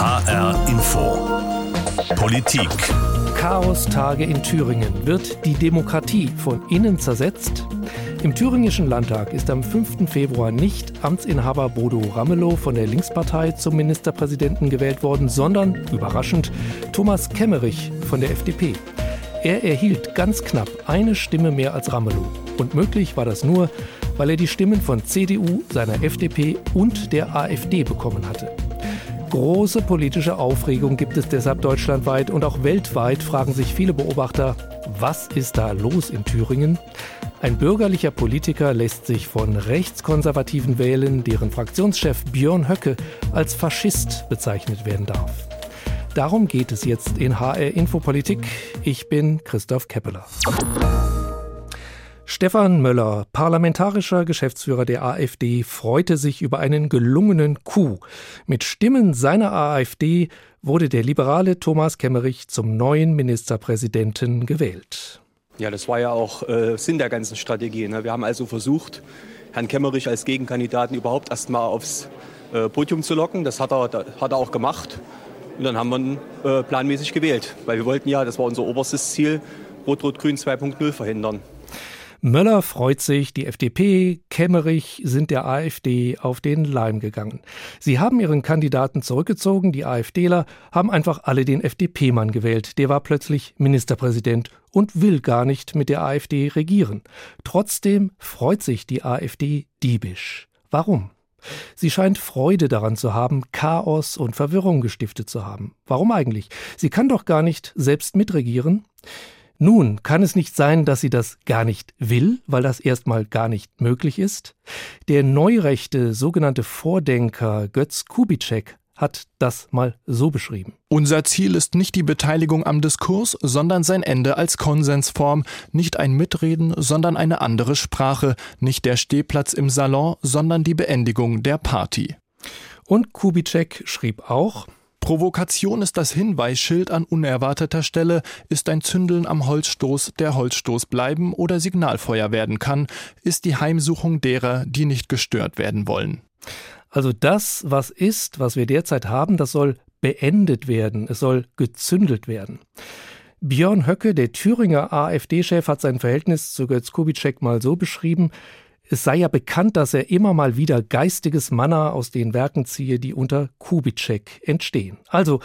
HR Info. Politik. Chaostage in Thüringen. Wird die Demokratie von innen zersetzt? Im thüringischen Landtag ist am 5. Februar nicht Amtsinhaber Bodo Ramelow von der Linkspartei zum Ministerpräsidenten gewählt worden, sondern, überraschend, Thomas Kemmerich von der FDP. Er erhielt ganz knapp eine Stimme mehr als Ramelow. Und möglich war das nur, weil er die Stimmen von CDU, seiner FDP und der AfD bekommen hatte. Große politische Aufregung gibt es deshalb deutschlandweit und auch weltweit fragen sich viele Beobachter, was ist da los in Thüringen? Ein bürgerlicher Politiker lässt sich von Rechtskonservativen wählen, deren Fraktionschef Björn Höcke als Faschist bezeichnet werden darf. Darum geht es jetzt in HR Infopolitik. Ich bin Christoph Keppeler. Stefan Möller, parlamentarischer Geschäftsführer der AfD, freute sich über einen gelungenen Coup. Mit Stimmen seiner AfD wurde der liberale Thomas Kemmerich zum neuen Ministerpräsidenten gewählt. Ja, das war ja auch äh, Sinn der ganzen Strategie. Ne? Wir haben also versucht, Herrn Kemmerich als Gegenkandidaten überhaupt erst mal aufs äh, Podium zu locken. Das hat er, hat er auch gemacht. Und dann haben wir ihn äh, planmäßig gewählt, weil wir wollten ja, das war unser oberstes Ziel, Rot-Rot-Grün 2.0 verhindern. Möller freut sich, die FDP, Kemmerich sind der AfD auf den Leim gegangen. Sie haben ihren Kandidaten zurückgezogen, die AfDler haben einfach alle den FDP-Mann gewählt. Der war plötzlich Ministerpräsident und will gar nicht mit der AfD regieren. Trotzdem freut sich die AfD diebisch. Warum? Sie scheint Freude daran zu haben, Chaos und Verwirrung gestiftet zu haben. Warum eigentlich? Sie kann doch gar nicht selbst mitregieren. Nun, kann es nicht sein, dass sie das gar nicht will, weil das erstmal gar nicht möglich ist? Der neurechte sogenannte Vordenker Götz Kubitschek hat das mal so beschrieben. Unser Ziel ist nicht die Beteiligung am Diskurs, sondern sein Ende als Konsensform, nicht ein Mitreden, sondern eine andere Sprache, nicht der Stehplatz im Salon, sondern die Beendigung der Party. Und Kubitschek schrieb auch, Provokation ist das Hinweisschild an unerwarteter Stelle, ist ein Zündeln am Holzstoß, der Holzstoß bleiben oder Signalfeuer werden kann, ist die Heimsuchung derer, die nicht gestört werden wollen. Also das, was ist, was wir derzeit haben, das soll beendet werden, es soll gezündelt werden. Björn Höcke, der Thüringer AfD-Chef, hat sein Verhältnis zu Götz Kubitschek mal so beschrieben, es sei ja bekannt, dass er immer mal wieder geistiges Manna aus den Werken ziehe, die unter Kubitschek entstehen. Also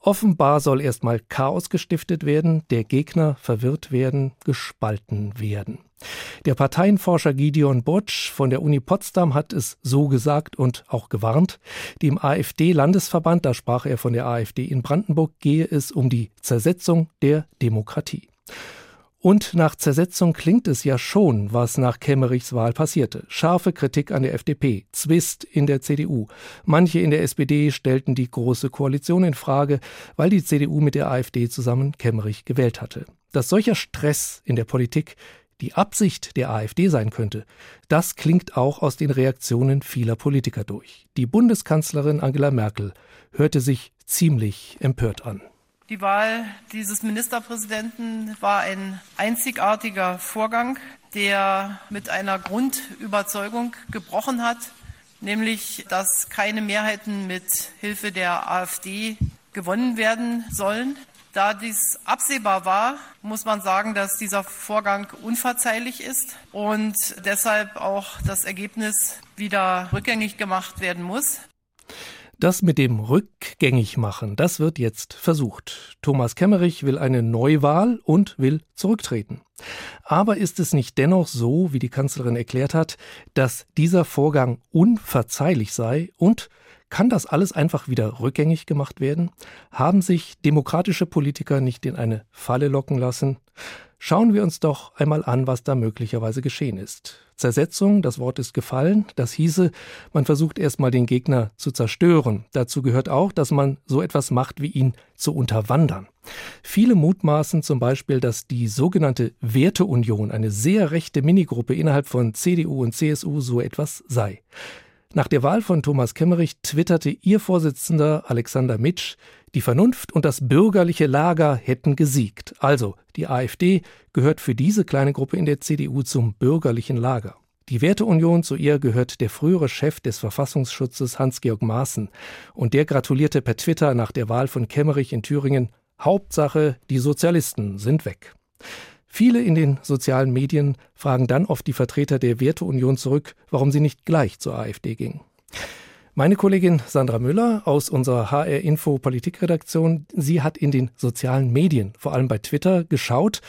offenbar soll erstmal Chaos gestiftet werden, der Gegner verwirrt werden, gespalten werden. Der Parteienforscher Gideon Botsch von der Uni Potsdam hat es so gesagt und auch gewarnt. Dem AfD-Landesverband, da sprach er von der AfD in Brandenburg, gehe es um die Zersetzung der Demokratie. Und nach Zersetzung klingt es ja schon, was nach Kemmerichs Wahl passierte. Scharfe Kritik an der FDP, Zwist in der CDU. Manche in der SPD stellten die Große Koalition in Frage, weil die CDU mit der AfD zusammen Kemmerich gewählt hatte. Dass solcher Stress in der Politik die Absicht der AfD sein könnte, das klingt auch aus den Reaktionen vieler Politiker durch. Die Bundeskanzlerin Angela Merkel hörte sich ziemlich empört an. Die Wahl dieses Ministerpräsidenten war ein einzigartiger Vorgang, der mit einer Grundüberzeugung gebrochen hat, nämlich dass keine Mehrheiten mit Hilfe der AfD gewonnen werden sollen. Da dies absehbar war, muss man sagen, dass dieser Vorgang unverzeihlich ist und deshalb auch das Ergebnis wieder rückgängig gemacht werden muss. Das mit dem Rückgängigmachen, das wird jetzt versucht. Thomas Kemmerich will eine Neuwahl und will zurücktreten. Aber ist es nicht dennoch so, wie die Kanzlerin erklärt hat, dass dieser Vorgang unverzeihlich sei und kann das alles einfach wieder rückgängig gemacht werden? Haben sich demokratische Politiker nicht in eine Falle locken lassen? Schauen wir uns doch einmal an, was da möglicherweise geschehen ist. Zersetzung, das Wort ist gefallen, das hieße, man versucht erstmal den Gegner zu zerstören. Dazu gehört auch, dass man so etwas macht, wie ihn zu unterwandern. Viele mutmaßen zum Beispiel, dass die sogenannte Werteunion, eine sehr rechte Minigruppe innerhalb von CDU und CSU, so etwas sei. Nach der Wahl von Thomas Kemmerich twitterte ihr Vorsitzender Alexander Mitsch, die Vernunft und das bürgerliche Lager hätten gesiegt. Also, die AfD gehört für diese kleine Gruppe in der CDU zum bürgerlichen Lager. Die Werteunion, zu ihr gehört der frühere Chef des Verfassungsschutzes Hans-Georg Maaßen. Und der gratulierte per Twitter nach der Wahl von Kemmerich in Thüringen. Hauptsache, die Sozialisten sind weg. Viele in den sozialen Medien fragen dann oft die Vertreter der Werteunion zurück, warum sie nicht gleich zur AfD gingen. Meine Kollegin Sandra Müller aus unserer HR Info Politikredaktion, sie hat in den sozialen Medien, vor allem bei Twitter, geschaut.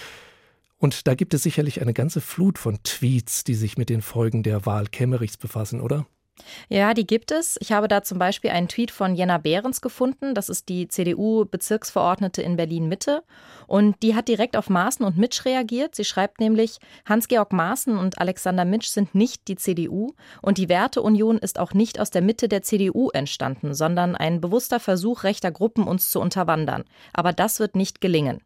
Und da gibt es sicherlich eine ganze Flut von Tweets, die sich mit den Folgen der Wahl Kemmerichs befassen, oder? Ja, die gibt es. Ich habe da zum Beispiel einen Tweet von Jenna Behrens gefunden. Das ist die CDU-Bezirksverordnete in Berlin-Mitte. Und die hat direkt auf Maaßen und Mitsch reagiert. Sie schreibt nämlich, Hans-Georg Maaßen und Alexander Mitsch sind nicht die CDU. Und die Werteunion ist auch nicht aus der Mitte der CDU entstanden, sondern ein bewusster Versuch rechter Gruppen, uns zu unterwandern. Aber das wird nicht gelingen.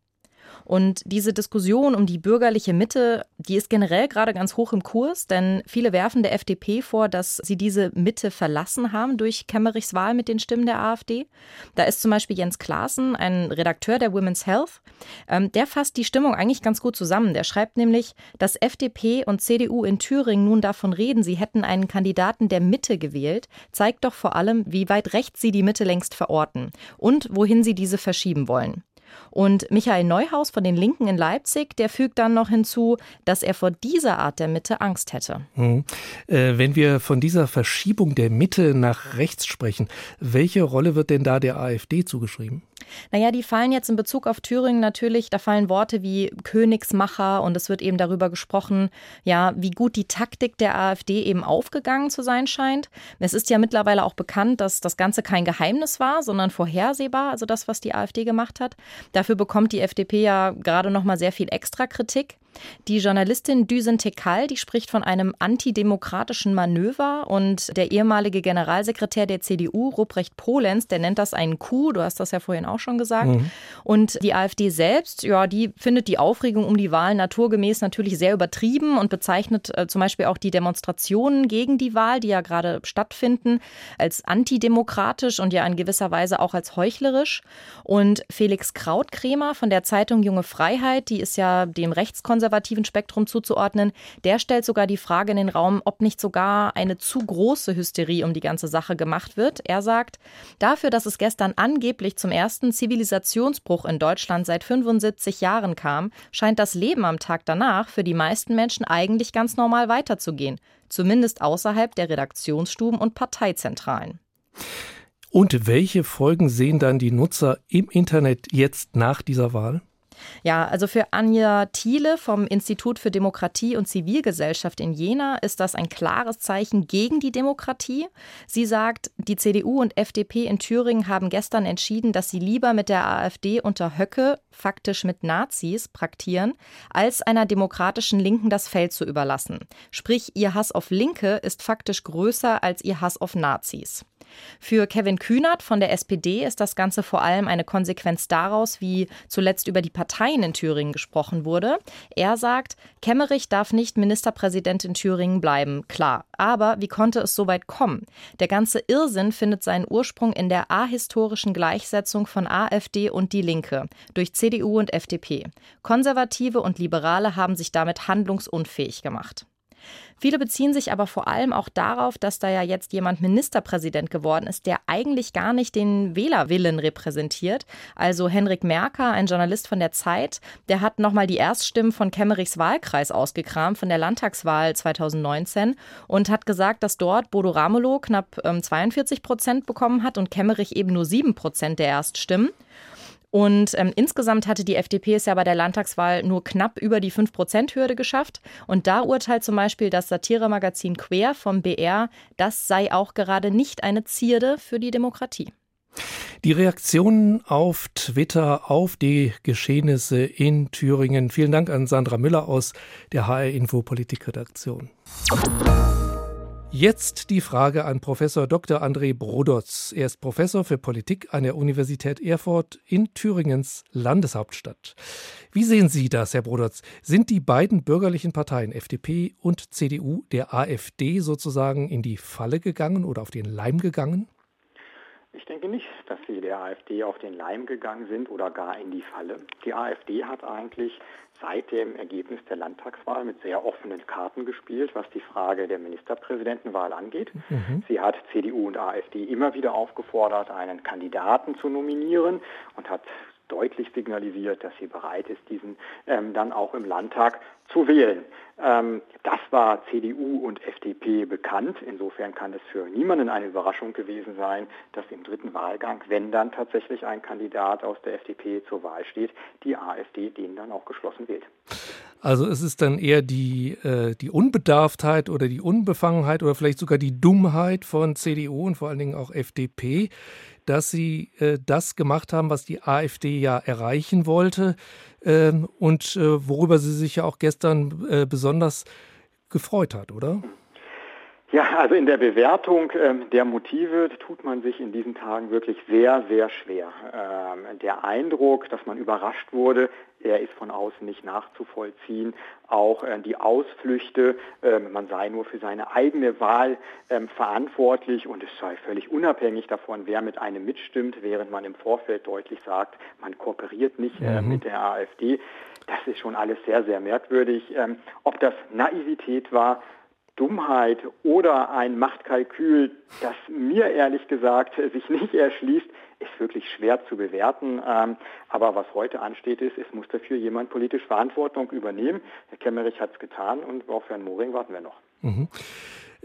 Und diese Diskussion um die bürgerliche Mitte, die ist generell gerade ganz hoch im Kurs, denn viele werfen der FDP vor, dass sie diese Mitte verlassen haben durch Kemmerichs Wahl mit den Stimmen der AfD. Da ist zum Beispiel Jens Klaassen, ein Redakteur der Women's Health, ähm, der fasst die Stimmung eigentlich ganz gut zusammen. Der schreibt nämlich, dass FDP und CDU in Thüringen nun davon reden, sie hätten einen Kandidaten der Mitte gewählt, zeigt doch vor allem, wie weit rechts sie die Mitte längst verorten und wohin sie diese verschieben wollen. Und Michael Neuhaus von den Linken in Leipzig, der fügt dann noch hinzu, dass er vor dieser Art der Mitte Angst hätte. Mhm. Äh, wenn wir von dieser Verschiebung der Mitte nach rechts sprechen, welche Rolle wird denn da der AfD zugeschrieben? Naja, die fallen jetzt in Bezug auf Thüringen natürlich, da fallen Worte wie Königsmacher und es wird eben darüber gesprochen, ja, wie gut die Taktik der AfD eben aufgegangen zu sein scheint. Es ist ja mittlerweile auch bekannt, dass das Ganze kein Geheimnis war, sondern vorhersehbar, also das, was die AfD gemacht hat. Dafür bekommt die FDP ja gerade noch mal sehr viel extra Kritik. Die Journalistin Düsen Tekal, die spricht von einem antidemokratischen Manöver und der ehemalige Generalsekretär der CDU, Ruprecht Polenz, der nennt das einen Coup, du hast das ja vorhin auch schon gesagt. Mhm. Und die AfD selbst, ja, die findet die Aufregung um die Wahl naturgemäß natürlich sehr übertrieben und bezeichnet äh, zum Beispiel auch die Demonstrationen gegen die Wahl, die ja gerade stattfinden, als antidemokratisch und ja in gewisser Weise auch als heuchlerisch. Und Felix Krautkremer von der Zeitung Junge Freiheit, die ist ja dem rechtskonservativen konservativen Spektrum zuzuordnen, der stellt sogar die Frage in den Raum, ob nicht sogar eine zu große Hysterie um die ganze Sache gemacht wird. Er sagt, dafür, dass es gestern angeblich zum ersten Zivilisationsbruch in Deutschland seit 75 Jahren kam, scheint das Leben am Tag danach für die meisten Menschen eigentlich ganz normal weiterzugehen, zumindest außerhalb der Redaktionsstuben und Parteizentralen. Und welche Folgen sehen dann die Nutzer im Internet jetzt nach dieser Wahl? Ja, also für Anja Thiele vom Institut für Demokratie und Zivilgesellschaft in Jena ist das ein klares Zeichen gegen die Demokratie. Sie sagt, die CDU und FDP in Thüringen haben gestern entschieden, dass sie lieber mit der AfD unter Höcke, faktisch mit Nazis, praktieren, als einer demokratischen Linken das Feld zu überlassen. Sprich, ihr Hass auf Linke ist faktisch größer als ihr Hass auf Nazis. Für Kevin Kühnert von der SPD ist das Ganze vor allem eine Konsequenz daraus, wie zuletzt über die Parteien in Thüringen gesprochen wurde. Er sagt, Kemmerich darf nicht Ministerpräsident in Thüringen bleiben, klar. Aber wie konnte es so weit kommen? Der ganze Irrsinn findet seinen Ursprung in der ahistorischen Gleichsetzung von AfD und Die Linke durch CDU und FDP. Konservative und Liberale haben sich damit handlungsunfähig gemacht. Viele beziehen sich aber vor allem auch darauf, dass da ja jetzt jemand Ministerpräsident geworden ist, der eigentlich gar nicht den Wählerwillen repräsentiert. Also Henrik Merker, ein Journalist von der Zeit, der hat nochmal die Erststimmen von Kemmerichs Wahlkreis ausgekramt, von der Landtagswahl 2019 und hat gesagt, dass dort Bodo Ramelow knapp 42 ähm, Prozent bekommen hat und Kemmerich eben nur 7 Prozent der Erststimmen. Und ähm, insgesamt hatte die FDP es ja bei der Landtagswahl nur knapp über die 5-Prozent-Hürde geschafft. Und da urteilt zum Beispiel das Satiremagazin Quer vom BR, das sei auch gerade nicht eine Zierde für die Demokratie. Die Reaktionen auf Twitter auf die Geschehnisse in Thüringen. Vielen Dank an Sandra Müller aus der HR Info Politikredaktion. Jetzt die Frage an Professor Dr. André Brodotz. Er ist Professor für Politik an der Universität Erfurt in Thüringens Landeshauptstadt. Wie sehen Sie das, Herr Brodotz? Sind die beiden bürgerlichen Parteien FDP und CDU der AfD sozusagen in die Falle gegangen oder auf den Leim gegangen? Ich denke nicht, dass sie der AfD auf den Leim gegangen sind oder gar in die Falle. Die AfD hat eigentlich seit dem Ergebnis der Landtagswahl mit sehr offenen Karten gespielt, was die Frage der Ministerpräsidentenwahl angeht. Mhm. Sie hat CDU und AfD immer wieder aufgefordert, einen Kandidaten zu nominieren und hat deutlich signalisiert, dass sie bereit ist, diesen ähm, dann auch im Landtag zu wählen. Ähm, das war CDU und FDP bekannt. Insofern kann es für niemanden eine Überraschung gewesen sein, dass im dritten Wahlgang, wenn dann tatsächlich ein Kandidat aus der FDP zur Wahl steht, die AfD den dann auch geschlossen wählt. Also es ist dann eher die, äh, die Unbedarftheit oder die Unbefangenheit oder vielleicht sogar die Dummheit von CDU und vor allen Dingen auch FDP, dass sie äh, das gemacht haben, was die AfD ja erreichen wollte und äh, worüber sie sich ja auch gestern äh, besonders gefreut hat, oder? Ja, also in der Bewertung ähm, der Motive tut man sich in diesen Tagen wirklich sehr, sehr schwer. Ähm, der Eindruck, dass man überrascht wurde, er ist von außen nicht nachzuvollziehen. Auch äh, die Ausflüchte, äh, man sei nur für seine eigene Wahl äh, verantwortlich und es sei völlig unabhängig davon, wer mit einem mitstimmt, während man im Vorfeld deutlich sagt, man kooperiert nicht äh, mhm. mit der AfD. Das ist schon alles sehr, sehr merkwürdig. Ähm, ob das Naivität war, Dummheit oder ein Machtkalkül, das mir ehrlich gesagt sich nicht erschließt, ist wirklich schwer zu bewerten. Ähm, aber was heute ansteht, ist, es muss dafür jemand politisch Verantwortung übernehmen. Herr Kemmerich hat es getan und auf Herrn Moring warten wir noch. Mhm.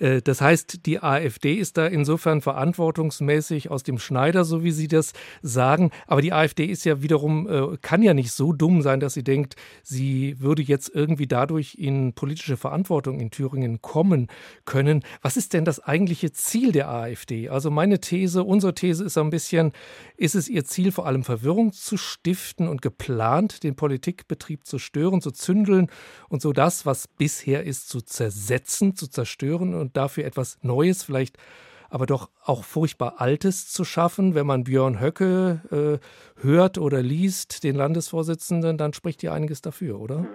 Äh, das heißt, die AfD ist da insofern verantwortungsmäßig aus dem Schneider, so wie Sie das sagen. Aber die AfD ist ja wiederum, äh, kann ja nicht so dumm sein, dass sie denkt, sie würde jetzt irgendwie dadurch in politische Verantwortung in Thüringen kommen können. Was ist denn das eigentliche Ziel der AfD? Also meine These, unsere These ist ein bisschen, ist es ihr Ziel, vor allem Verwirrung zu stiften und geplant den Politikbetrieb zu stören, zu zündeln und so das, was bisher ist, zu zersetzen, zu zerstören und dafür etwas Neues, vielleicht aber doch auch furchtbar Altes zu schaffen. Wenn man Björn Höcke äh, hört oder liest, den Landesvorsitzenden, dann spricht ja einiges dafür, oder? Mhm.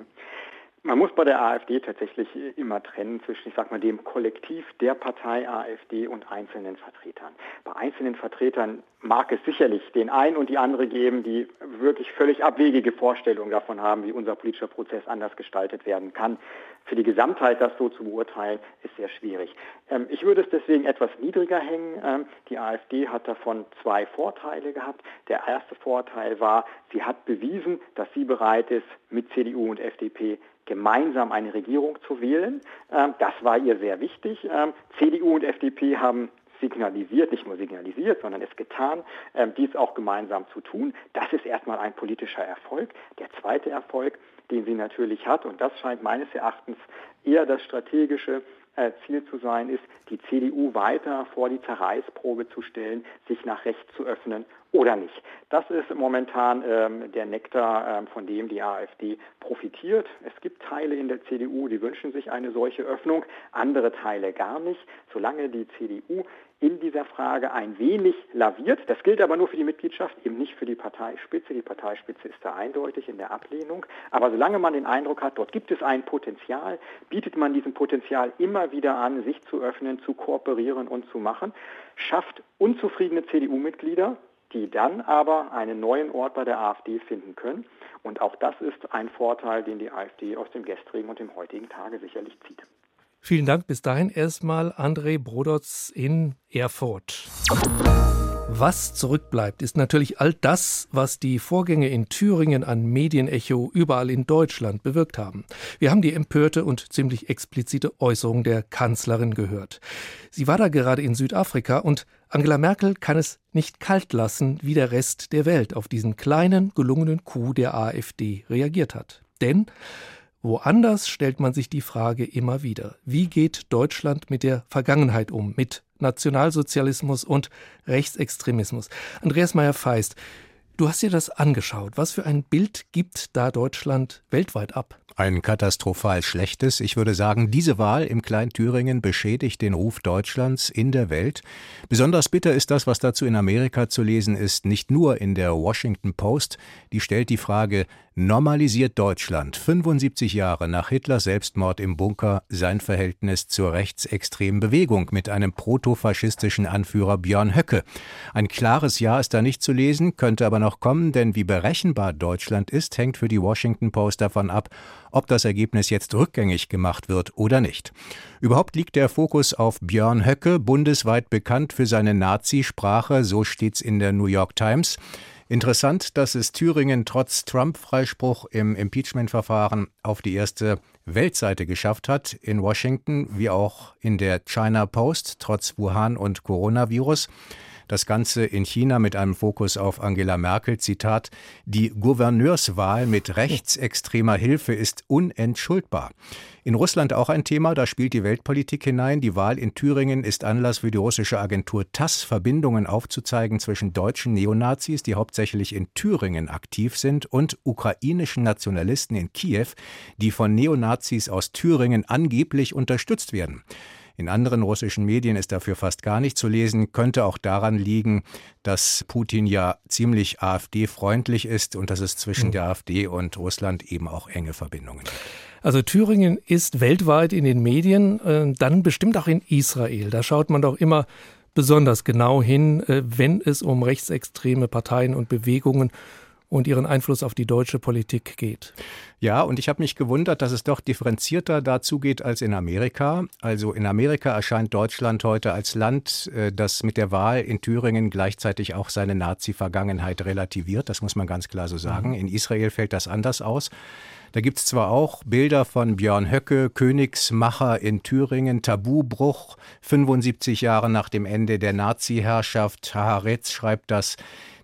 Man muss bei der AfD tatsächlich immer trennen zwischen, ich sag mal, dem Kollektiv der Partei AfD und einzelnen Vertretern. Bei einzelnen Vertretern mag es sicherlich den einen und die andere geben, die wirklich völlig abwegige Vorstellungen davon haben, wie unser politischer Prozess anders gestaltet werden kann. Für die Gesamtheit das so zu beurteilen, ist sehr schwierig. Ähm, ich würde es deswegen etwas niedriger hängen. Ähm, die AfD hat davon zwei Vorteile gehabt. Der erste Vorteil war, sie hat bewiesen, dass sie bereit ist, mit CDU und FDP gemeinsam eine Regierung zu wählen. Ähm, das war ihr sehr wichtig. Ähm, CDU und FDP haben signalisiert, nicht nur signalisiert, sondern es getan, ähm, dies auch gemeinsam zu tun. Das ist erstmal ein politischer Erfolg. Der zweite Erfolg, den sie natürlich hat, und das scheint meines Erachtens eher das strategische Ziel zu sein, ist, die CDU weiter vor die Zerreißprobe zu stellen, sich nach rechts zu öffnen oder nicht. Das ist momentan ähm, der Nektar, ähm, von dem die AfD profitiert. Es gibt Teile in der CDU, die wünschen sich eine solche Öffnung, andere Teile gar nicht. Solange die CDU in dieser Frage ein wenig laviert. Das gilt aber nur für die Mitgliedschaft, eben nicht für die Parteispitze. Die Parteispitze ist da eindeutig in der Ablehnung. Aber solange man den Eindruck hat, dort gibt es ein Potenzial, bietet man diesem Potenzial immer wieder an, sich zu öffnen, zu kooperieren und zu machen, schafft unzufriedene CDU-Mitglieder, die dann aber einen neuen Ort bei der AfD finden können. Und auch das ist ein Vorteil, den die AfD aus dem gestrigen und dem heutigen Tage sicherlich zieht. Vielen Dank bis dahin erstmal André Brodotz in Erfurt. Was zurückbleibt, ist natürlich all das, was die Vorgänge in Thüringen an Medienecho überall in Deutschland bewirkt haben. Wir haben die empörte und ziemlich explizite Äußerung der Kanzlerin gehört. Sie war da gerade in Südafrika und Angela Merkel kann es nicht kalt lassen, wie der Rest der Welt auf diesen kleinen, gelungenen Coup der AfD reagiert hat. Denn Woanders stellt man sich die Frage immer wieder, wie geht Deutschland mit der Vergangenheit um, mit Nationalsozialismus und Rechtsextremismus? Andreas Meyer-Feist, du hast dir das angeschaut. Was für ein Bild gibt da Deutschland weltweit ab? Ein katastrophal schlechtes. Ich würde sagen, diese Wahl im Kleinthüringen beschädigt den Ruf Deutschlands in der Welt. Besonders bitter ist das, was dazu in Amerika zu lesen ist, nicht nur in der Washington Post. Die stellt die Frage, normalisiert Deutschland 75 Jahre nach Hitlers Selbstmord im Bunker sein Verhältnis zur rechtsextremen Bewegung mit einem protofaschistischen Anführer Björn Höcke. Ein klares Ja ist da nicht zu lesen, könnte aber noch kommen, denn wie berechenbar Deutschland ist, hängt für die Washington Post davon ab, ob das Ergebnis jetzt rückgängig gemacht wird oder nicht. Überhaupt liegt der Fokus auf Björn Höcke, bundesweit bekannt für seine Nazisprache, so steht's in der New York Times. Interessant, dass es Thüringen trotz Trump-Freispruch im Impeachment-Verfahren auf die erste Weltseite geschafft hat, in Washington wie auch in der China Post, trotz Wuhan und Coronavirus. Das Ganze in China mit einem Fokus auf Angela Merkel. Zitat: Die Gouverneurswahl mit rechtsextremer Hilfe ist unentschuldbar. In Russland auch ein Thema, da spielt die Weltpolitik hinein. Die Wahl in Thüringen ist Anlass für die russische Agentur TASS, Verbindungen aufzuzeigen zwischen deutschen Neonazis, die hauptsächlich in Thüringen aktiv sind, und ukrainischen Nationalisten in Kiew, die von Neonazis aus Thüringen angeblich unterstützt werden. In anderen russischen Medien ist dafür fast gar nicht zu lesen, könnte auch daran liegen, dass Putin ja ziemlich AfD-freundlich ist und dass es zwischen hm. der AfD und Russland eben auch enge Verbindungen gibt. Also Thüringen ist weltweit in den Medien, äh, dann bestimmt auch in Israel. Da schaut man doch immer besonders genau hin, äh, wenn es um rechtsextreme Parteien und Bewegungen und ihren Einfluss auf die deutsche Politik geht. Ja, und ich habe mich gewundert, dass es doch differenzierter dazu geht als in Amerika. Also in Amerika erscheint Deutschland heute als Land, äh, das mit der Wahl in Thüringen gleichzeitig auch seine Nazi-Vergangenheit relativiert. Das muss man ganz klar so sagen. Mhm. In Israel fällt das anders aus. Da gibt es zwar auch Bilder von Björn Höcke, Königsmacher in Thüringen, Tabubruch, 75 Jahre nach dem Ende der Nazi-Herrschaft. Haaretz schreibt das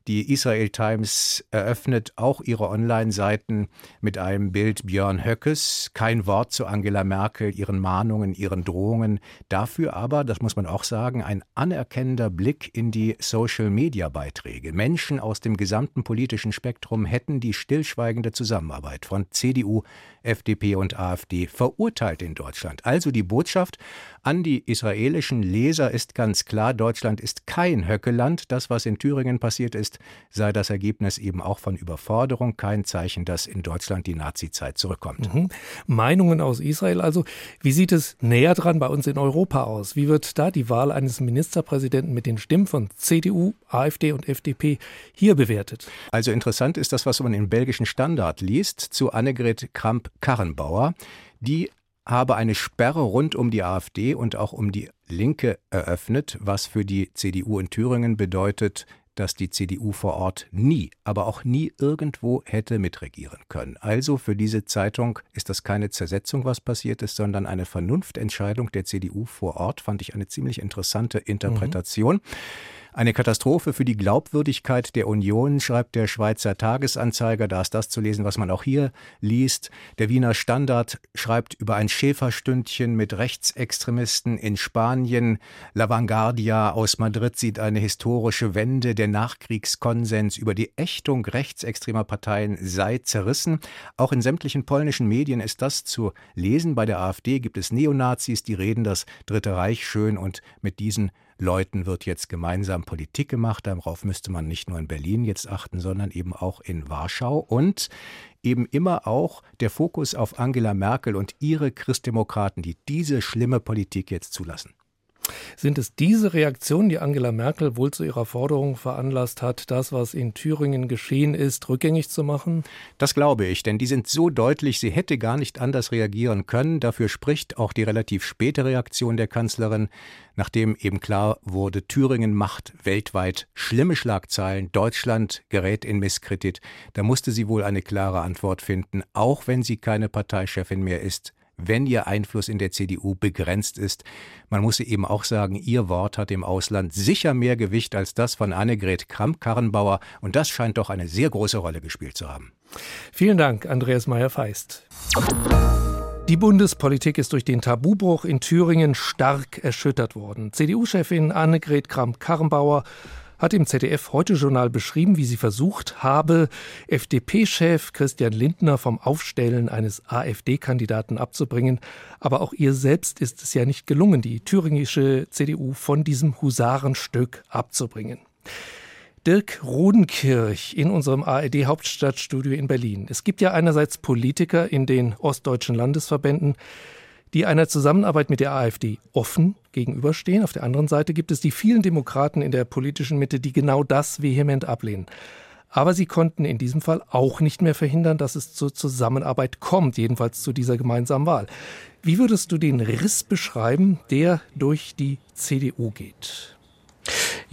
die Israel Times eröffnet auch ihre Online-Seiten mit einem Bild Björn Höckes. Kein Wort zu Angela Merkel, ihren Mahnungen, ihren Drohungen. Dafür aber, das muss man auch sagen, ein anerkennender Blick in die Social-Media-Beiträge. Menschen aus dem gesamten politischen Spektrum hätten die stillschweigende Zusammenarbeit von CDU, FDP und AfD verurteilt in Deutschland. Also die Botschaft an die israelischen Leser ist ganz klar, Deutschland ist kein Höckeland. Das, was in Thüringen passiert ist, sei das Ergebnis eben auch von Überforderung, kein Zeichen, dass in Deutschland die Nazizeit zurückkommt. Mhm. Meinungen aus Israel also. Wie sieht es näher dran bei uns in Europa aus? Wie wird da die Wahl eines Ministerpräsidenten mit den Stimmen von CDU, AfD und FDP hier bewertet? Also interessant ist das, was man im belgischen Standard liest zu Annegret Kramp-Karrenbauer. Die habe eine Sperre rund um die AfD und auch um die Linke eröffnet, was für die CDU in Thüringen bedeutet, dass die CDU vor Ort nie, aber auch nie irgendwo hätte mitregieren können. Also für diese Zeitung ist das keine Zersetzung, was passiert ist, sondern eine Vernunftentscheidung der CDU vor Ort, fand ich eine ziemlich interessante Interpretation. Mhm. Eine Katastrophe für die Glaubwürdigkeit der Union, schreibt der Schweizer Tagesanzeiger. Da ist das zu lesen, was man auch hier liest. Der Wiener Standard schreibt über ein Schäferstündchen mit Rechtsextremisten in Spanien. La Vanguardia aus Madrid sieht eine historische Wende. Der Nachkriegskonsens über die Ächtung rechtsextremer Parteien sei zerrissen. Auch in sämtlichen polnischen Medien ist das zu lesen. Bei der AfD gibt es Neonazis, die reden das Dritte Reich schön und mit diesen Leuten wird jetzt gemeinsam Politik gemacht. Darauf müsste man nicht nur in Berlin jetzt achten, sondern eben auch in Warschau. Und eben immer auch der Fokus auf Angela Merkel und ihre Christdemokraten, die diese schlimme Politik jetzt zulassen. Sind es diese Reaktionen, die Angela Merkel wohl zu ihrer Forderung veranlasst hat, das, was in Thüringen geschehen ist, rückgängig zu machen? Das glaube ich, denn die sind so deutlich, sie hätte gar nicht anders reagieren können. Dafür spricht auch die relativ späte Reaktion der Kanzlerin, nachdem eben klar wurde, Thüringen macht weltweit schlimme Schlagzeilen, Deutschland gerät in Misskredit. Da musste sie wohl eine klare Antwort finden, auch wenn sie keine Parteichefin mehr ist wenn ihr Einfluss in der CDU begrenzt ist. Man muss eben auch sagen, ihr Wort hat im Ausland sicher mehr Gewicht als das von Annegret Kramp-Karrenbauer und das scheint doch eine sehr große Rolle gespielt zu haben. Vielen Dank, Andreas Meyer-Feist. Die Bundespolitik ist durch den Tabubruch in Thüringen stark erschüttert worden. CDU-Chefin Annegret Kramp-Karrenbauer hat im ZDF heute Journal beschrieben, wie sie versucht habe, FDP-Chef Christian Lindner vom Aufstellen eines AfD-Kandidaten abzubringen. Aber auch ihr selbst ist es ja nicht gelungen, die thüringische CDU von diesem Husarenstück abzubringen. Dirk Rodenkirch in unserem ARD Hauptstadtstudio in Berlin. Es gibt ja einerseits Politiker in den ostdeutschen Landesverbänden, die einer Zusammenarbeit mit der AfD offen gegenüberstehen. Auf der anderen Seite gibt es die vielen Demokraten in der politischen Mitte, die genau das vehement ablehnen. Aber sie konnten in diesem Fall auch nicht mehr verhindern, dass es zur Zusammenarbeit kommt, jedenfalls zu dieser gemeinsamen Wahl. Wie würdest du den Riss beschreiben, der durch die CDU geht?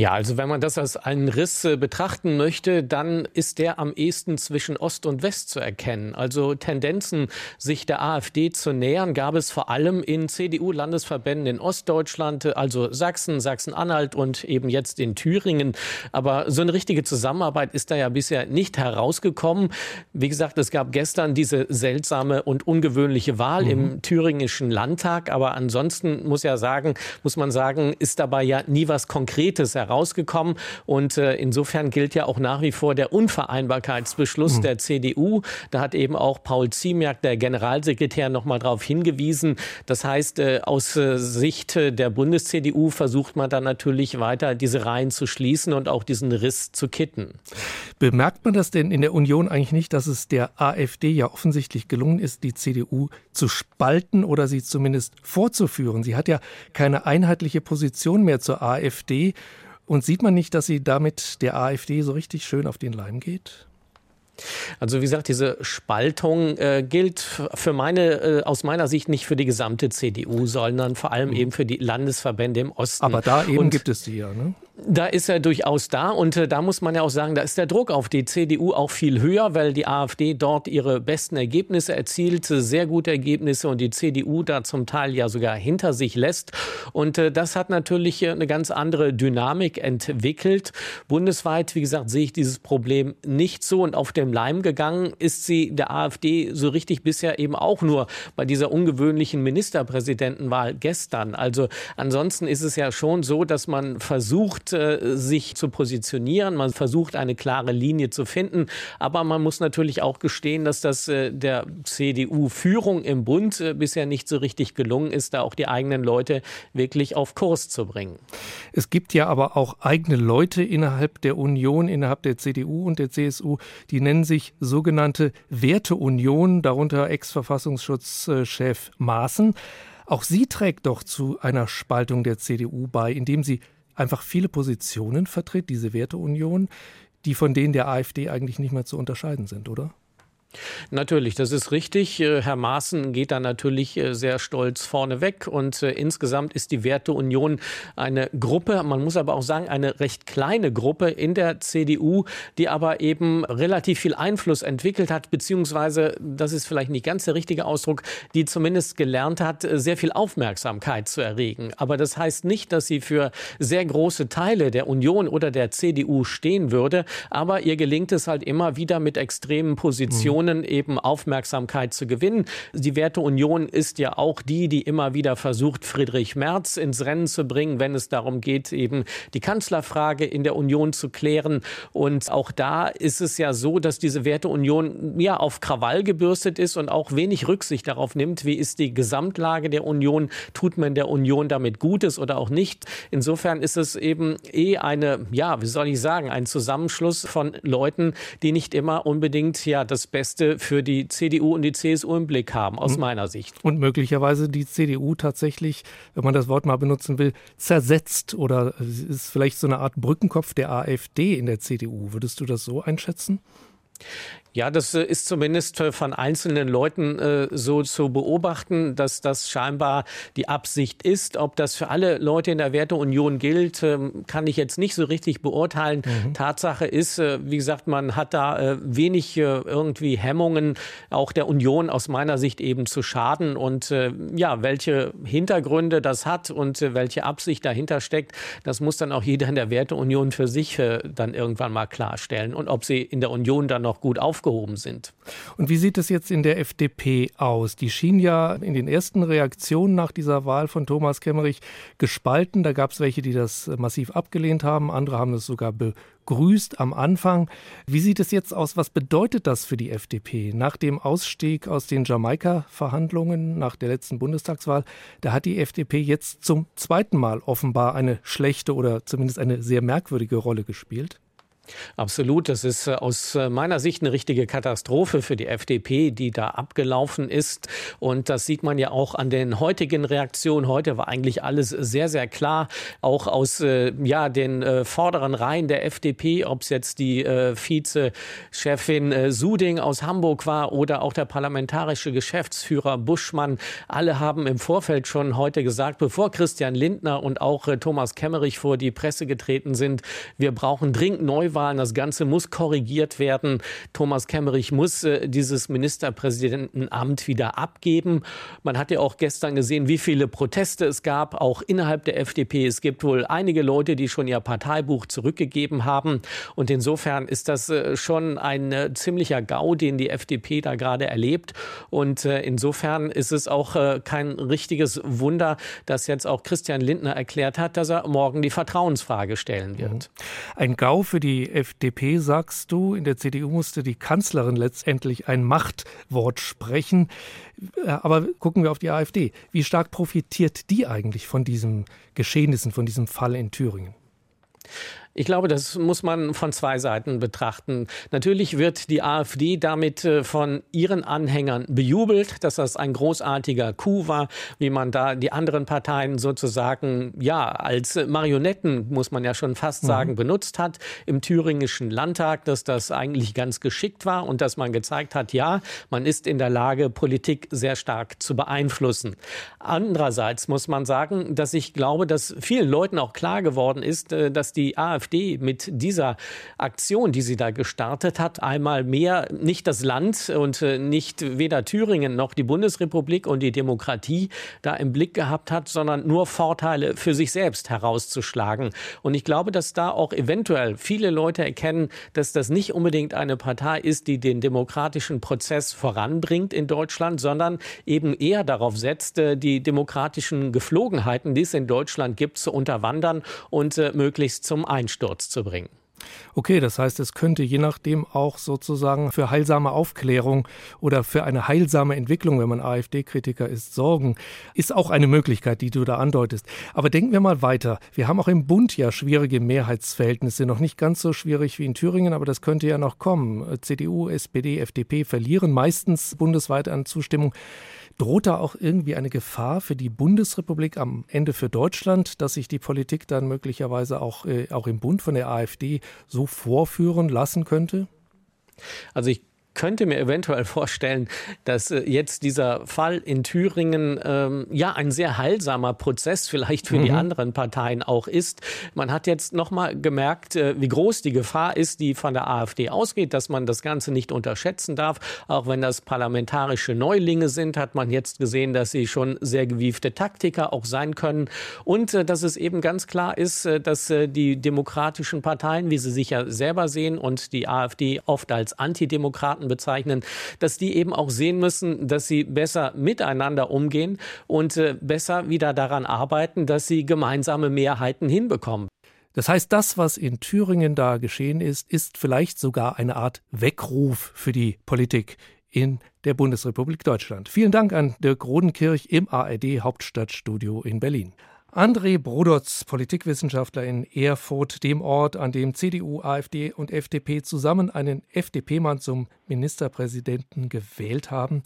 Ja, also wenn man das als einen Riss äh, betrachten möchte, dann ist der am ehesten zwischen Ost und West zu erkennen. Also Tendenzen, sich der AfD zu nähern, gab es vor allem in CDU-Landesverbänden in Ostdeutschland, also Sachsen, Sachsen-Anhalt und eben jetzt in Thüringen. Aber so eine richtige Zusammenarbeit ist da ja bisher nicht herausgekommen. Wie gesagt, es gab gestern diese seltsame und ungewöhnliche Wahl mhm. im thüringischen Landtag. Aber ansonsten muss ja sagen, muss man sagen, ist dabei ja nie was Konkretes herausgekommen herausgekommen. Und äh, insofern gilt ja auch nach wie vor der Unvereinbarkeitsbeschluss mhm. der CDU. Da hat eben auch Paul Ziemiak, der Generalsekretär, noch mal darauf hingewiesen. Das heißt, äh, aus äh, Sicht der Bundes-CDU versucht man dann natürlich weiter, diese Reihen zu schließen und auch diesen Riss zu kitten. Bemerkt man das denn in der Union eigentlich nicht, dass es der AfD ja offensichtlich gelungen ist, die CDU zu spalten oder sie zumindest vorzuführen? Sie hat ja keine einheitliche Position mehr zur AfD. Und sieht man nicht, dass sie damit der AfD so richtig schön auf den Leim geht? Also wie gesagt, diese Spaltung äh, gilt für meine, äh, aus meiner Sicht nicht für die gesamte CDU, sondern vor allem mhm. eben für die Landesverbände im Osten. Aber da eben Und gibt es die ja, ne? Da ist er durchaus da und äh, da muss man ja auch sagen, da ist der Druck auf die CDU auch viel höher, weil die AfD dort ihre besten Ergebnisse erzielt, sehr gute Ergebnisse und die CDU da zum Teil ja sogar hinter sich lässt. Und äh, das hat natürlich eine ganz andere Dynamik entwickelt. Bundesweit, wie gesagt, sehe ich dieses Problem nicht so und auf dem Leim gegangen ist sie der AfD so richtig bisher eben auch nur bei dieser ungewöhnlichen Ministerpräsidentenwahl gestern. Also ansonsten ist es ja schon so, dass man versucht, äh, sich zu positionieren, man versucht eine klare Linie zu finden, aber man muss natürlich auch gestehen, dass das äh, der CDU-Führung im Bund äh, bisher nicht so richtig gelungen ist, da auch die eigenen Leute wirklich auf Kurs zu bringen. Es gibt ja aber auch eigene Leute innerhalb der Union, innerhalb der CDU und der CSU, die nennen sich sogenannte Werteunion, darunter Ex-Verfassungsschutzchef Maaßen. Auch sie trägt doch zu einer Spaltung der CDU bei, indem sie einfach viele Positionen vertritt, diese Werteunion, die von denen der AfD eigentlich nicht mehr zu unterscheiden sind, oder? Natürlich, das ist richtig. Äh, Herr Maaßen geht da natürlich äh, sehr stolz vorneweg und äh, insgesamt ist die Werteunion eine Gruppe, man muss aber auch sagen, eine recht kleine Gruppe in der CDU, die aber eben relativ viel Einfluss entwickelt hat, beziehungsweise, das ist vielleicht nicht ganz der richtige Ausdruck, die zumindest gelernt hat, sehr viel Aufmerksamkeit zu erregen. Aber das heißt nicht, dass sie für sehr große Teile der Union oder der CDU stehen würde, aber ihr gelingt es halt immer wieder mit extremen Positionen, Union eben Aufmerksamkeit zu gewinnen. Die Werteunion ist ja auch die, die immer wieder versucht, Friedrich Merz ins Rennen zu bringen, wenn es darum geht, eben die Kanzlerfrage in der Union zu klären. Und auch da ist es ja so, dass diese Werteunion ja auf Krawall gebürstet ist und auch wenig Rücksicht darauf nimmt, wie ist die Gesamtlage der Union, tut man der Union damit Gutes oder auch nicht. Insofern ist es eben eh eine, ja, wie soll ich sagen, ein Zusammenschluss von Leuten, die nicht immer unbedingt ja das Beste Beste für die CDU und die CSU im Blick haben, aus mhm. meiner Sicht. Und möglicherweise die CDU tatsächlich, wenn man das Wort mal benutzen will, zersetzt oder ist vielleicht so eine Art Brückenkopf der AfD in der CDU. Würdest du das so einschätzen? Ja, das äh, ist zumindest von einzelnen Leuten äh, so zu beobachten, dass das scheinbar die Absicht ist. Ob das für alle Leute in der Werteunion gilt, äh, kann ich jetzt nicht so richtig beurteilen. Mhm. Tatsache ist, äh, wie gesagt, man hat da äh, wenig äh, irgendwie Hemmungen, auch der Union aus meiner Sicht eben zu schaden. Und ja, welche Hintergründe das hat und welche Absicht dahinter steckt, das muss dann auch jeder in der Werteunion für sich dann irgendwann mal klarstellen. Und ob sie in der Union dann noch gut auf aufgehoben sind. Und wie sieht es jetzt in der FDP aus? Die schien ja in den ersten Reaktionen nach dieser Wahl von Thomas Kemmerich gespalten. Da gab es welche, die das massiv abgelehnt haben, andere haben es sogar begrüßt am Anfang. Wie sieht es jetzt aus? Was bedeutet das für die FDP? Nach dem Ausstieg aus den Jamaika-Verhandlungen nach der letzten Bundestagswahl, da hat die FDP jetzt zum zweiten Mal offenbar eine schlechte oder zumindest eine sehr merkwürdige Rolle gespielt. Absolut. Das ist äh, aus äh, meiner Sicht eine richtige Katastrophe für die FDP, die da abgelaufen ist. Und das sieht man ja auch an den heutigen Reaktionen. Heute war eigentlich alles sehr, sehr klar. Auch aus äh, ja, den vorderen Reihen der FDP, ob es jetzt die äh, Vizechefin Suding aus Hamburg war oder auch der parlamentarische Geschäftsführer Buschmann. Alle haben im Vorfeld schon heute gesagt, bevor Christian Lindner und auch Thomas Kemmerich vor die Presse getreten sind, wir brauchen dringend Neuwahlen Neuwahlen. Das Ganze muss korrigiert werden. Thomas Kemmerich muss äh, dieses Ministerpräsidentenamt wieder abgeben. Man hat ja auch gestern gesehen, wie viele Proteste es gab, auch innerhalb der FDP. Es gibt wohl einige Leute, die schon ihr Parteibuch zurückgegeben haben. Und insofern ist das äh, schon ein äh, ziemlicher GAU, den die FDP da gerade erlebt. Und äh, insofern ist es auch äh, kein richtiges Wunder, dass jetzt auch Christian Lindner erklärt hat, dass er morgen die Vertrauensfrage stellen wird. Mhm. Ein GAU für die FDP sagst du, in der CDU musste die Kanzlerin letztendlich ein Machtwort sprechen. Äh, aber gucken wir auf die AfD. Wie stark profitiert die eigentlich von diesen Geschehnissen, von diesem Fall in Thüringen? Ich glaube, das muss man von zwei Seiten betrachten. Natürlich wird die AfD damit äh, von ihren Anhängern bejubelt, dass das ein großartiger Coup war, wie man da die anderen Parteien sozusagen ja als Marionetten, muss man ja schon fast mhm. sagen, mhm. benutzt hat im thüringischen Landtag, dass das eigentlich ganz geschickt war und dass man gezeigt hat, ja, man ist in der Lage, Politik sehr stark zu beeinflussen. Andererseits muss man sagen, dass ich glaube, dass vielen Leuten auch klar geworden ist, äh, dass die AfD AfD mit dieser Aktion, die sie da gestartet hat, einmal mehr nicht das Land und äh, nicht weder Thüringen noch die Bundesrepublik und die Demokratie da im Blick gehabt hat, sondern nur Vorteile für sich selbst herauszuschlagen. Und ich glaube, dass da auch eventuell viele Leute erkennen, dass das nicht unbedingt eine Partei ist, die den demokratischen Prozess voranbringt in Deutschland, sondern eben eher darauf setzt, äh, die demokratischen Geflogenheiten, die es in Deutschland gibt, zu unterwandern und äh, möglichst zum Einstieg Einsturz zu bringen. Okay, das heißt, es könnte je nachdem auch sozusagen für heilsame Aufklärung oder für eine heilsame Entwicklung, wenn man AfD-Kritiker ist, sorgen. Ist auch eine Möglichkeit, die du da andeutest. Aber denken wir mal weiter. Wir haben auch im Bund ja schwierige Mehrheitsverhältnisse. Noch nicht ganz so schwierig wie in Thüringen, aber das könnte ja noch kommen. CDU, SPD, FDP verlieren meistens bundesweit an Zustimmung. Droht da auch irgendwie eine Gefahr für die Bundesrepublik am Ende für Deutschland, dass sich die Politik dann möglicherweise auch, äh, auch im Bund von der AfD so vorführen lassen könnte? Also ich könnte mir eventuell vorstellen, dass äh, jetzt dieser Fall in Thüringen ähm, ja ein sehr heilsamer Prozess vielleicht für mhm. die anderen Parteien auch ist. Man hat jetzt noch mal gemerkt, äh, wie groß die Gefahr ist, die von der AfD ausgeht, dass man das Ganze nicht unterschätzen darf. Auch wenn das parlamentarische Neulinge sind, hat man jetzt gesehen, dass sie schon sehr gewiefte Taktiker auch sein können und äh, dass es eben ganz klar ist, äh, dass äh, die demokratischen Parteien, wie sie sich ja selber sehen und die AfD oft als Antidemokraten bezeichnen, dass die eben auch sehen müssen, dass sie besser miteinander umgehen und äh, besser wieder daran arbeiten, dass sie gemeinsame Mehrheiten hinbekommen. Das heißt, das, was in Thüringen da geschehen ist, ist vielleicht sogar eine Art Weckruf für die Politik in der Bundesrepublik Deutschland. Vielen Dank an Dirk Rodenkirch im ARD Hauptstadtstudio in Berlin. André Brodotz, Politikwissenschaftler in Erfurt, dem Ort, an dem CDU, AfD und FDP zusammen einen FDP-Mann zum Ministerpräsidenten gewählt haben.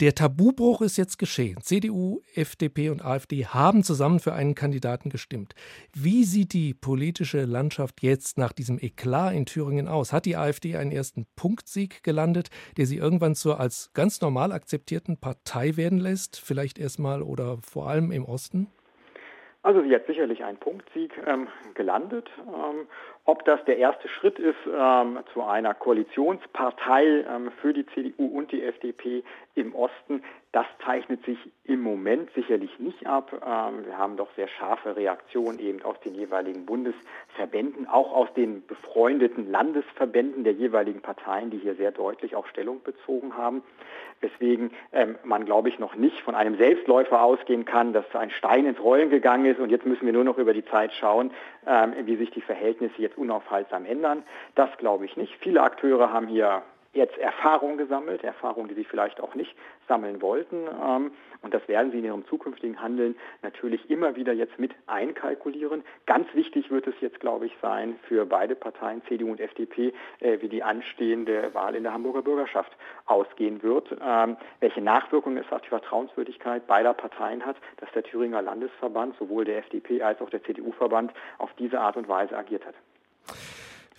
Der Tabubruch ist jetzt geschehen. CDU, FDP und AfD haben zusammen für einen Kandidaten gestimmt. Wie sieht die politische Landschaft jetzt nach diesem Eklat in Thüringen aus? Hat die AfD einen ersten Punktsieg gelandet, der sie irgendwann zur als ganz normal akzeptierten Partei werden lässt? Vielleicht erstmal oder vor allem im Osten? Also sie hat sicherlich einen Punktsieg ähm, gelandet. Ähm, Ob das der erste Schritt ist ähm, zu einer Koalitionspartei ähm, für die CDU und die FDP im Osten, das zeichnet sich im Moment sicherlich nicht ab. Ähm, wir haben doch sehr scharfe Reaktionen eben aus den jeweiligen Bundesverbänden, auch aus den befreundeten Landesverbänden der jeweiligen Parteien, die hier sehr deutlich auch Stellung bezogen haben. Weswegen ähm, man, glaube ich, noch nicht von einem Selbstläufer ausgehen kann, dass ein Stein ins Rollen gegangen ist und jetzt müssen wir nur noch über die Zeit schauen, ähm, wie sich die Verhältnisse jetzt unaufhaltsam ändern. Das glaube ich nicht. Viele Akteure haben hier jetzt Erfahrung gesammelt, Erfahrungen, die sie vielleicht auch nicht sammeln wollten. Ähm, und das werden sie in ihrem zukünftigen Handeln natürlich immer wieder jetzt mit einkalkulieren. Ganz wichtig wird es jetzt, glaube ich, sein für beide Parteien, CDU und FDP, äh, wie die anstehende Wahl in der Hamburger Bürgerschaft ausgehen wird, ähm, welche Nachwirkungen es auf die Vertrauenswürdigkeit beider Parteien hat, dass der Thüringer Landesverband, sowohl der FDP als auch der CDU-Verband, auf diese Art und Weise agiert hat.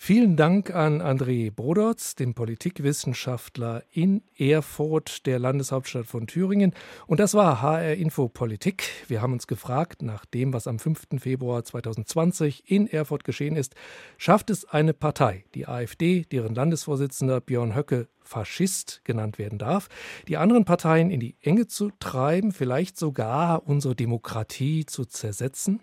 Vielen Dank an André Brodotz, den Politikwissenschaftler in Erfurt, der Landeshauptstadt von Thüringen. Und das war HR Info Politik. Wir haben uns gefragt, nach dem, was am 5. Februar 2020 in Erfurt geschehen ist, schafft es eine Partei, die AfD, deren Landesvorsitzender Björn Höcke Faschist genannt werden darf, die anderen Parteien in die Enge zu treiben, vielleicht sogar unsere Demokratie zu zersetzen?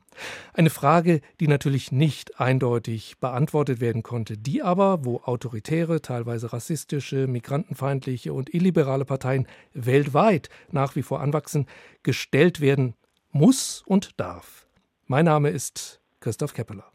Eine Frage, die natürlich nicht eindeutig beantwortet werden konnte, die aber, wo autoritäre, teilweise rassistische, migrantenfeindliche und illiberale Parteien weltweit nach wie vor anwachsen, gestellt werden muss und darf. Mein Name ist Christoph Keppeler.